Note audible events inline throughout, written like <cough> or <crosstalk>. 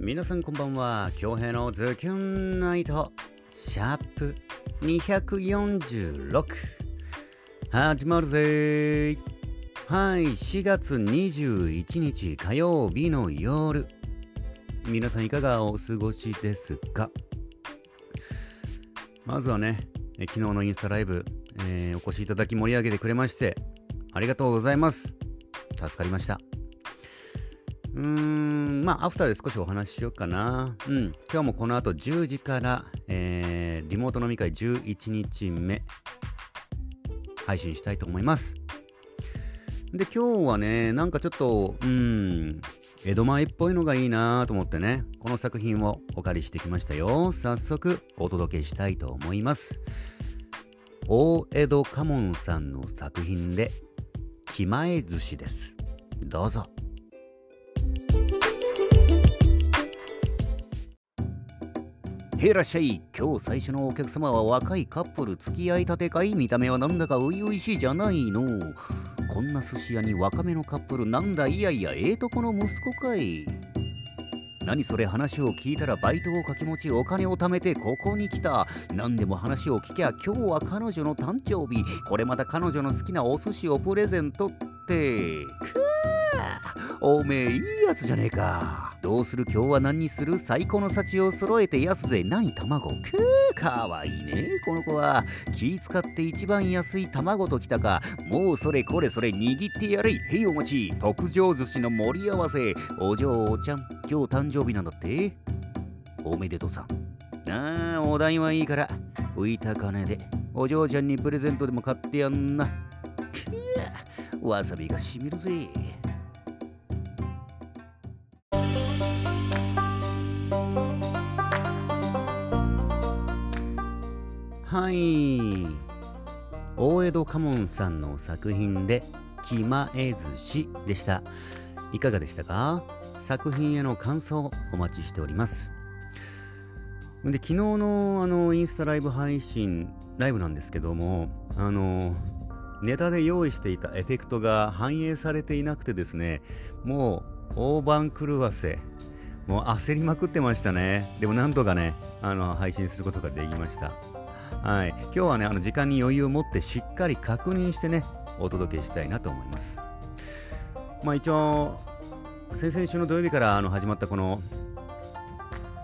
皆さんこんばんは。京平のズキュンナイトシャープ246始まるぜ。はい4月21日火曜日の夜。皆さんいかがお過ごしですか？まずはね昨日のインスタライブ、えーお越しいただき盛り上げてくれましてありがとうございます。助かりました。うーん、まあ、アフターで少しお話ししようかな。うん、今日もこの後10時から、えーリモート飲み会11日目、配信したいと思います。で、今日はね、なんかちょっと、うん、江戸前っぽいのがいいなと思ってね、この作品をお借りしてきましたよ。早速、お届けしたいと思います。大江戸家門さんの作品で、気前寿司です。どうぞ。いらっしゃい。今日最初のお客様は若いカップル付き合いたてかい見た目はなんだか初々しいじゃないの。こんな寿司屋に若めのカップルなんだいやいやええとこの息子かい。何それ話を聞いたらバイトを掛け持ちお金を貯めてここに来た。何でも話を聞きゃ今日は彼女の誕生日。これまた彼女の好きなお寿司をプレゼントって。くーおめえいいやつじゃねえか。どうする今日は何にする最高の幸を揃えてやすぜ何卵くーかわいいね。この子は気使って一番安い卵ときたか。もうそれこれそれ握ってやれ。へいお待ち。特上寿司の盛り合わせ。お嬢おちゃん今日誕生日なんだって？おめでとうさん。ああお代はいいから。浮いた金でお嬢ちゃんにプレゼントでも買ってやんな。くわさびがしみるぜ。はい。大江戸家門さんの作品で「気前寿司」でした。いかがでしたか？作品への感想お待ちしております。で昨日のあのインスタライブ配信ライブなんですけどもあのネタで用意していたエフェクトが反映されていなくてですねもう大番狂わせもう焦りまくってましたね。でもなんとかねあの配信することができました。はい、今日はね、あの時間に余裕を持ってしっかり確認してね、お届けしたいなと思います。まあ一応、先々週の土曜日からあの始まったこの、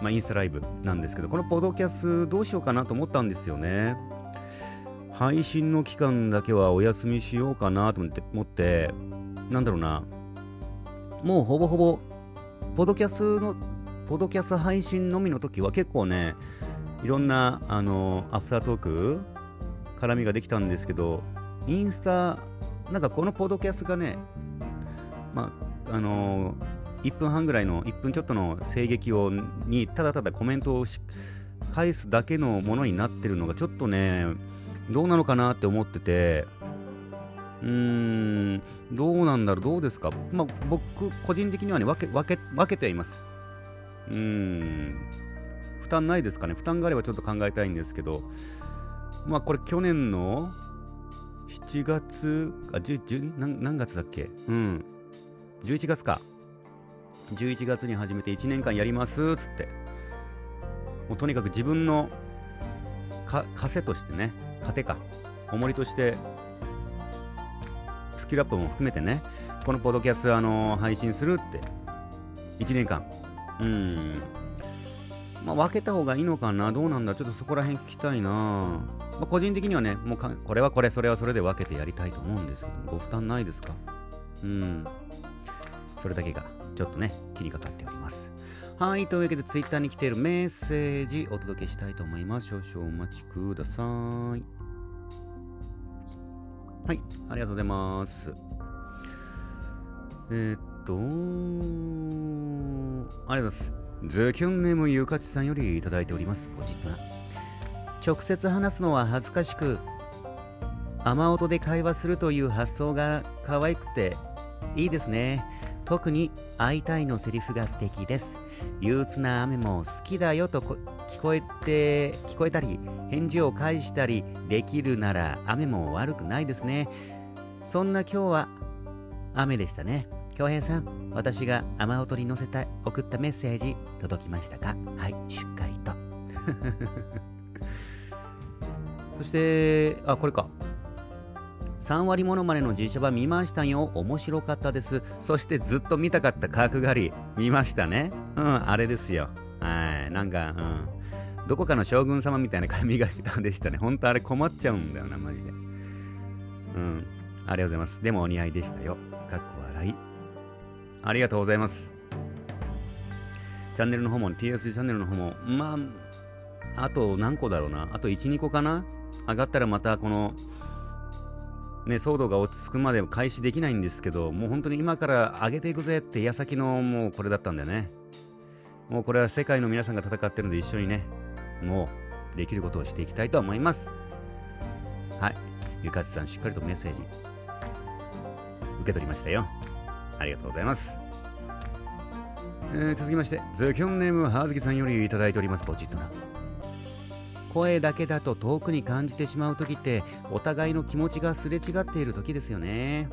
まあ、インスタライブなんですけど、このポドキャスどうしようかなと思ったんですよね。配信の期間だけはお休みしようかなと思って、思ってなんだろうな、もうほぼほぼ、ポドキャスの、ポドキャス配信のみの時は結構ね、いろんなあのアフタートーク絡みができたんですけど、インスタ、なんかこのポッドキャストがね、まあ、あの1分半ぐらいの、1分ちょっとの声劇をにただただコメントを返すだけのものになってるのが、ちょっとね、どうなのかなって思ってて、うーん、どうなんだろう、どうですか、まあ、僕、個人的にはね、分け分け分けています。うーん。負担ないですかね？負担があればちょっと考えたいんですけど、まあこれ去年の7月、あ、10何月だっけ？うん。11月か。11月に始めて1年間やりますっつって。もうとにかく自分のか枷としてね、糧か、重りとして、スキルアップも含めてね、このポッドキャスト、あの配信するって、1年間。うん。まあ、分けた方がいいのかな？どうなんだ？ちょっとそこら辺聞きたいな、まあ、個人的にはね、もうこれはこれ、それはそれで分けてやりたいと思うんですけど、ご負担ないですか？うん。それだけがちょっとね、気にかかっております。はい、というわけで、ツイッターに来ているメッセージお届けしたいと思います。少々お待ちください。はい、ありがとうございます。えー、っと、ありがとうございます。ズキュンネームゆかちさんよりいただいております。ポジッとな。直接話すのは恥ずかしく、雨音で会話するという発想が可愛くていいですね。特に会いたいのセリフが素敵です。憂鬱な雨も好きだよと聞こえて聞こえたり返事を返したりできるなら雨も悪くないですねそんな今日は雨でしたね京平さん、私が雨音に乗せた送ったメッセージ届きましたか？はい、しっかりと。<laughs> そして、あ、これか。3割ものまねの実写版見ましたよ。面白かったです。そしてずっと見たかった角刈り。見ましたね。うん、あれですよ。はい。なんか、うん。どこかの将軍様みたいな髪型でしたね。ほんとあれ困っちゃうんだよな、マジで。うん。ありがとうございます。でもお似合いでしたよ。かっこ。ありがとうございます。チャンネルの方も、TS チャンネルの方も、まあ、あと何個だろうな。あと1、2個かな上がったらまたこの、ね、騒動が落ち着くまで開始できないんですけど、もう本当に今から上げていくぜって矢先のもうこれだったんだよね。もうこれは世界の皆さんが戦ってるので一緒にね、もうできることをしていきたいと思います。はい。ゆかちさん、しっかりとメッセージ受け取りましたよ。ありがとうございます。えー続きまして、ズキョンネームはずきさんよりいただいております、ポチッとな。声だけだと遠くに感じてしまう時ってお互いの気持ちがすれ違っている時ですよね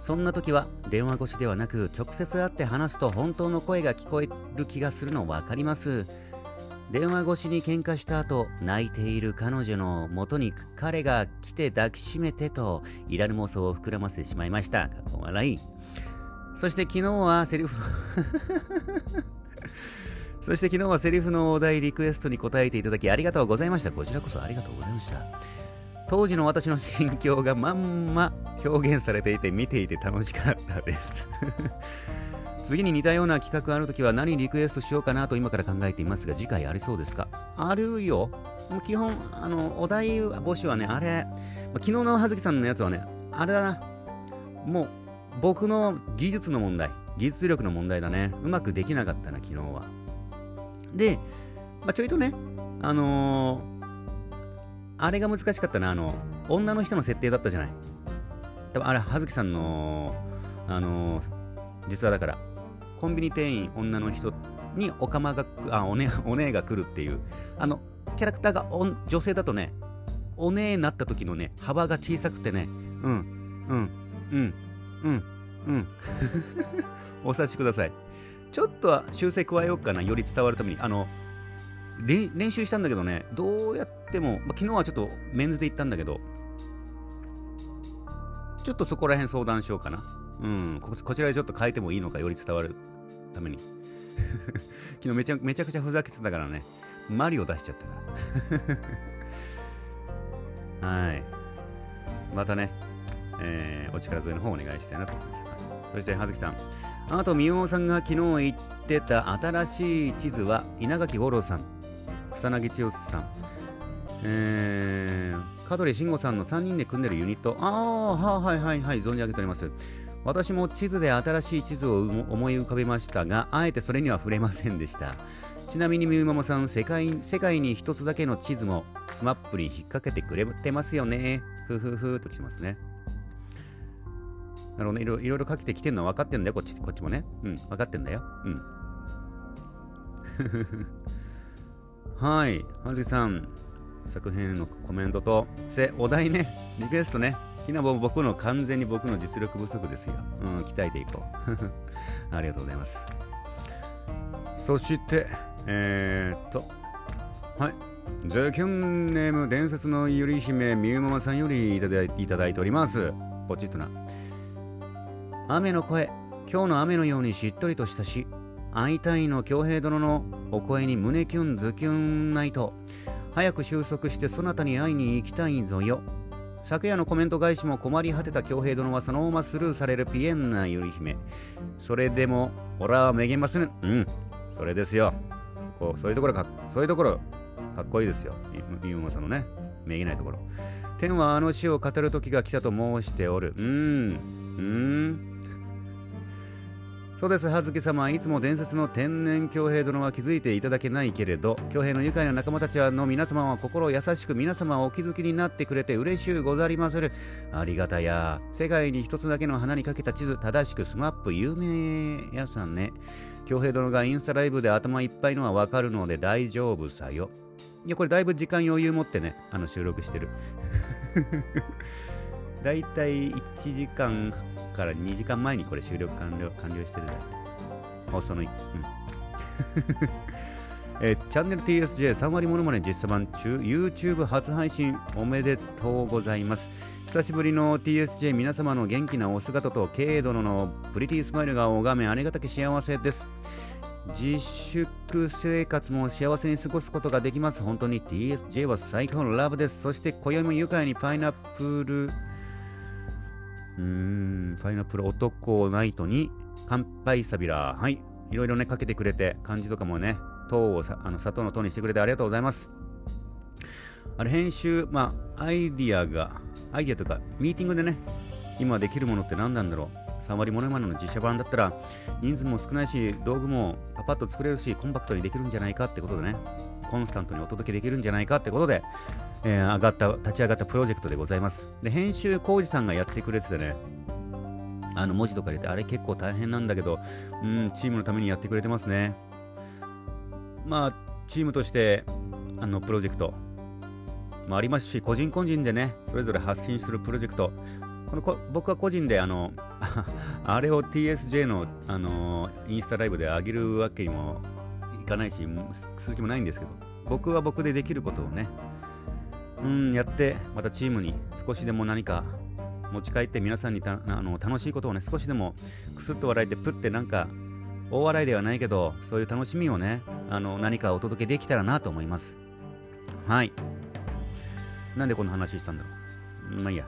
そんな時は電話越しではなく直接会って話すと本当の声が聞こえる気がするの分かります電話越しに喧嘩した後泣いている彼女の元に彼が来て抱きしめてといらぬ妄想を膨らませてしまいましたかっこ笑いそして昨日はセリフ <laughs> そして昨日はセリフのお題リクエストに答えていただきありがとうございました。こちらこそありがとうございました。当時の私の心境がまんま表現されていて見ていて楽しかったです。次に似たような企画あるときは何リクエストしようかなと今から考えていますが次回ありそうですか？あるよ。もう基本、あの、お題募集はね、あれ、昨日の葉月さんのやつはね、あれだな。もう僕の技術の問題、技術力の問題だね。うまくできなかったな、昨日は。で、まあ、ちょいとね、あのーあれが難しかったな、あの、女の人の設定だったじゃない。多分あれ、葉月さんの、あのー実はだから、コンビニ店員、女の人におかまが、あ、おね、<laughs> お姉が来るっていう、あの、キャラクターが女性だとね、お姉になった時のね、幅が小さくてね、うん、うん、うん、うん、うん。<laughs> お察しください。ちょっとは修正加えようかな、より伝わるために。あの、練習したんだけどね、どうやっても、まあ、昨日はちょっとメンズで行ったんだけど、ちょっとそこら辺相談しようかな。うん、ここちらでちょっと変えてもいいのか、より伝わるために。<laughs> 昨日めちゃめちゃくちゃふざけてたからね、マリオ出しちゃったから。<laughs> はい。またね、えーお力添えの方お願いしたいなと思います。そして、葉月さん。あと、みおさんが昨日言ってた新しい地図は稲垣吾郎さん、草薙千代さん、えー、香取慎吾さんの3人で組んでるユニット。ああ、はいはいはい、存じ上げております。私も地図で新しい地図を思い浮かべましたが、あえてそれには触れませんでした。ちなみにみゆママさん、世界世界に一つだけの地図もスマップに引っ掛けてくれてますよね。ふふふときてますね。なるほどね。いろいろかけてきてんのは分かってんだよ、こっちこっちもね。うん、分かってんだよ。うん。はい、はずきさん、作品へのコメントと、せ、お題ね、リクエストね。きなぼ僕の完全に僕の実力不足ですよ。うん、鍛えていこう。<laughs> ありがとうございます。そして、えー、っと、はい。ゼキュンネーム伝説のゆり姫みゆママさんよりいただいいただいております。ポチッとな。雨の声、今日の雨のようにしっとりとしたし、会いたいの京平殿のお声に胸キュンズキュンないと、早く収束してそなたに会いに行きたいぞよ。昨夜のコメント返しも困り果てた恭平殿はそのままスルーされるピエンなゆり姫。それでも、俺はめげません。うん、それですよ。こうそういうところか、そういうところ、かっこいいですよ。みゆまさんのね、めげないところ。天はあの死を語る時が来たと申しておる。うん、うん。そうです、葉月様。いつも伝説の天然京平殿は気づいていただけないけれど、京平の愉快な仲間たちの皆様は心優しく皆様をお気づきになってくれて嬉しゅうござりまする。ありがたや。世界に一つだけの花にかけた地図、正しくスマップ有名やさんね。京平殿がインスタライブで頭いっぱいのはわかるので大丈夫さよ。いや、これだいぶ時間余裕持ってね、あの収録してる。だいたい1時間から2時間前にこれ終了完了完了してるだ放送のうん。<laughs> えーチャンネル TSJ3 割ものまね実写版中 YouTube 初配信おめでとうございます。久しぶりの TSJ 皆様の元気なお姿と軽度のプリティスマイルが拝めありがたき幸せです。自粛生活も幸せに過ごすことができます。本当に TSJ は最高のラブです。そして今宵も愉快にパイナップルうーんパイナップル男ナイトに乾杯サビラはい。いろいろねかけてくれて漢字とかもね糖をさあの砂糖の糖にしてくれてありがとうございます。あれ編集まあアイディアがアイディアとかミーティングでね今できるものって何なんだろう。3割ものまねの実写版だったら人数も少ないし道具もパパッと作れるしコンパクトにできるんじゃないかってことでね。コンスタントにお届けできるんじゃないかってことで、えー上がった立ち上がったプロジェクトでございます。で編集浩二さんがやってくれててねあの文字とか入れてあれ結構大変なんだけどうんチームのためにやってくれてますね。まあチームとしてあのプロジェクトもありますし個人個人でねそれぞれ発信するプロジェクト。このこ僕は個人であの <laughs> あれを TSJ の、あのインスタライブで上げるわけにもいかないしする気もないんですけど僕は僕でできることをねうんやってまたチームに少しでも何か持ち帰って皆さんにたあの楽しいことをね少しでもくすっと笑えてプってなんか大笑いではないけどそういう楽しみをねあの何かお届けできたらなと思います。はい。なんでこの話したんだろう。まあいいや。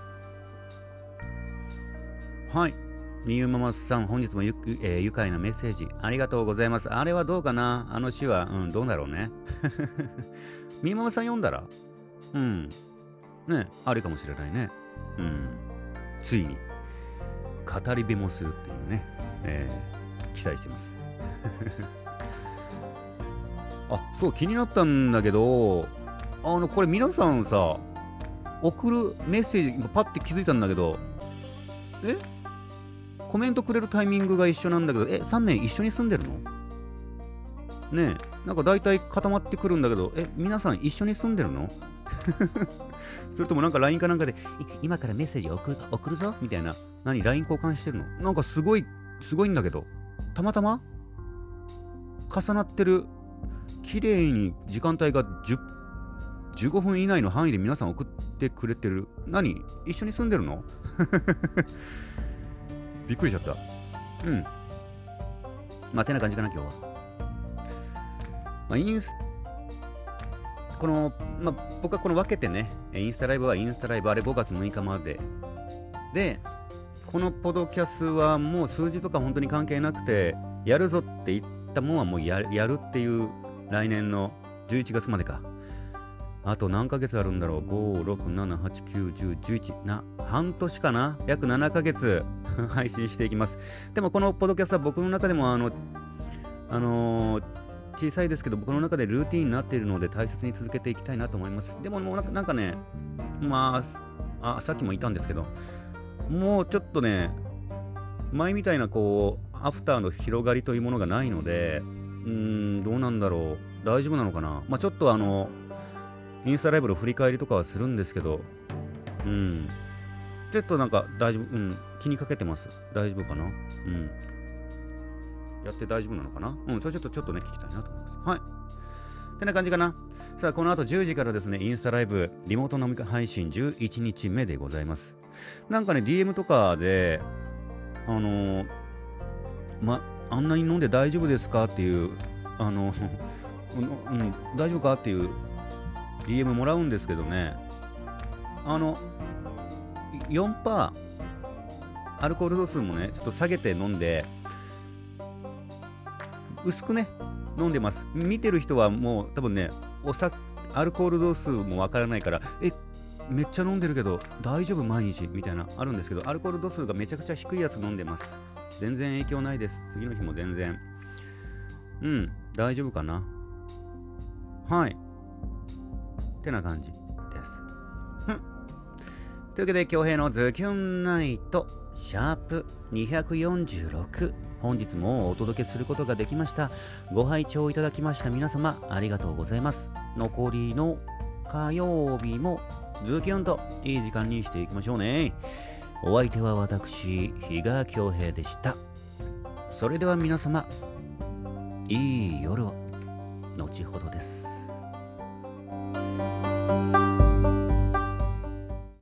はい。みゆママさん、本日もゆ,、えー愉快なメッセージありがとうございます。あれはどうかな？あの詩は、うん、どうだろうね。<laughs> みゆママさん読んだら？うん。ね、あるかもしれないね。うん。ついに、語り部もするっていうね、えー期待してます。<laughs> あ、そう、気になったんだけど、あの、これ皆さんさ、送るメッセージ、パッて気づいたんだけど、え？コメントくれるタイミングが一緒なんだけど、え、3名一緒に住んでるの？ねえ、なんか大体固まってくるんだけど、え、皆さん一緒に住んでるの？<laughs> それともなんか LINE かなんかで、今からメッセージ送る送るぞみたいな、何 ?LINE 交換してるの？なんかすごい、すごいんだけど、たまたま？重なってる、綺麗に時間帯が10 15分以内の範囲で皆さん送ってくれてる。何？一緒に住んでるの？<laughs> びっくりしちゃった。うん。まあ、てな感じかな、今日は。まあ、インスこの、まあ、僕はこの分けてね、インスタライブはインスタライブ、あれ5月6日まで。で、このポドキャスはもう数字とか本当に関係なくて、やるぞって言ったもんはもうやるっていう来年の11月までか。あと何ヶ月あるんだろう ?5、6、7、8、9、10、11な、半年かな約7ヶ月 <laughs> 配信していきます。でもこのポッドキャストは僕の中でもあの、あのー小さいですけど僕の中でルーティンになっているので大切に続けていきたいなと思います。でももうなんかね、まああ、さっきも言ったんですけど、もうちょっとね、前みたいなこう、アフターの広がりというものがないので、うーん、どうなんだろう。大丈夫なのかなまあちょっとあの、インスタライブの振り返りとかはするんですけど、うん。ちょっとなんか大丈夫、うん。気にかけてます。大丈夫かな？うん。やって大丈夫なのかな？うん。それちょっとちょっとね、聞きたいなと思います。はい。ってな感じかな。さあ、この後10時からですね、インスタライブ、リモート飲み会配信11日目でございます。なんかね、DM とかで、あのーま、あんなに飲んで大丈夫ですかっていう、あの、<laughs> うん、うん大丈夫かっていう DM もらうんですけどね、あの、4%、アルコール度数もね、ちょっと下げて飲んで、薄くね、飲んでます。見てる人はもう多分ね、おさアルコール度数もわからないから、え、めっちゃ飲んでるけど大丈夫毎日？みたいなあるんですけど、アルコール度数がめちゃくちゃ低いやつ飲んでます。全然影響ないです。次の日も全然。うん、大丈夫かな？はい。ってな感じ。というわけで、京平のズキュンナイト、シャープ246。本日もお届けすることができました。ご拝聴いただきました皆様、ありがとうございます。残りの火曜日もズキュンといい時間にしていきましょうね。お相手は私比嘉恭平でしたそれでは皆様いい夜を後ほどです